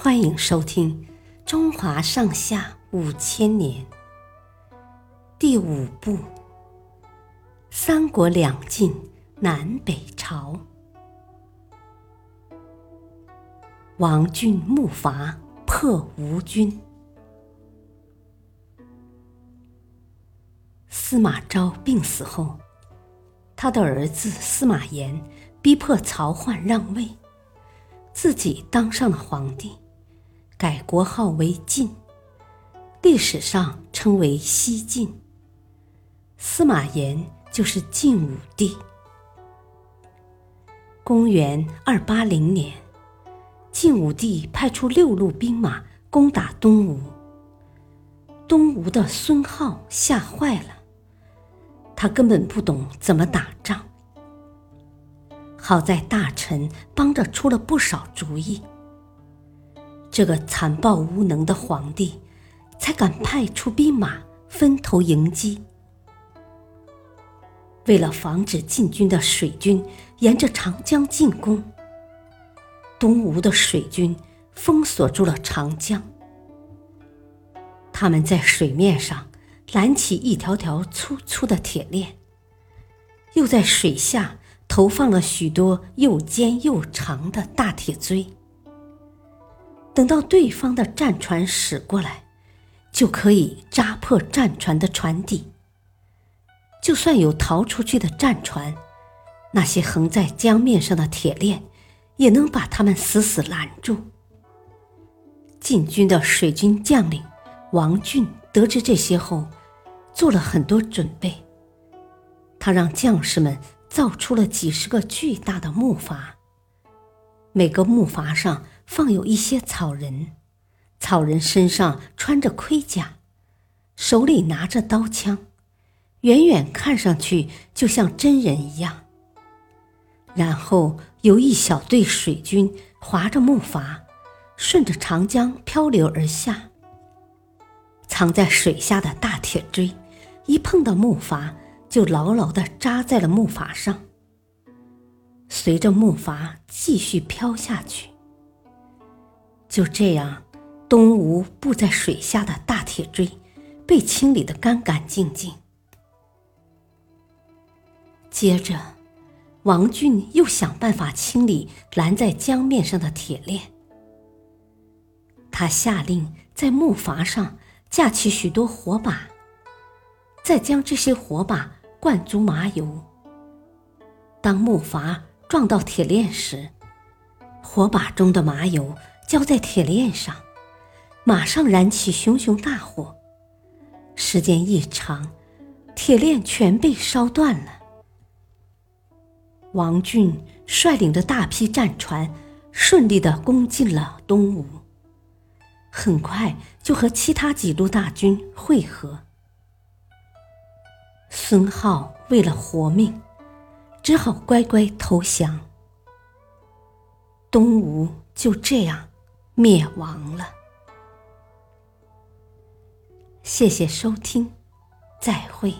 欢迎收听《中华上下五千年》第五部《三国两晋南北朝》。王浚木筏破吴军。司马昭病死后，他的儿子司马炎逼迫曹奂让位。自己当上了皇帝，改国号为晋，历史上称为西晋。司马炎就是晋武帝。公元二八零年，晋武帝派出六路兵马攻打东吴，东吴的孙皓吓坏了，他根本不懂怎么打仗。好在大臣帮着出了不少主意，这个残暴无能的皇帝才敢派出兵马分头迎击。为了防止晋军的水军沿着长江进攻，东吴的水军封锁住了长江。他们在水面上拦起一条条粗粗的铁链，又在水下。投放了许多又尖又长的大铁锥，等到对方的战船驶过来，就可以扎破战船的船底。就算有逃出去的战船，那些横在江面上的铁链也能把他们死死拦住。晋军的水军将领王浚得知这些后，做了很多准备。他让将士们。造出了几十个巨大的木筏，每个木筏上放有一些草人，草人身上穿着盔甲，手里拿着刀枪，远远看上去就像真人一样。然后有一小队水军划着木筏，顺着长江漂流而下。藏在水下的大铁锥，一碰到木筏。就牢牢地扎在了木筏上，随着木筏继续飘下去。就这样，东吴布在水下的大铁锥被清理得干干净净。接着，王浚又想办法清理拦在江面上的铁链。他下令在木筏上架起许多火把，再将这些火把。灌足麻油。当木筏撞到铁链时，火把中的麻油浇在铁链上，马上燃起熊熊大火。时间一长，铁链全被烧断了。王浚率领的大批战船顺利的攻进了东吴，很快就和其他几路大军会合。孙皓为了活命，只好乖乖投降。东吴就这样灭亡了。谢谢收听，再会。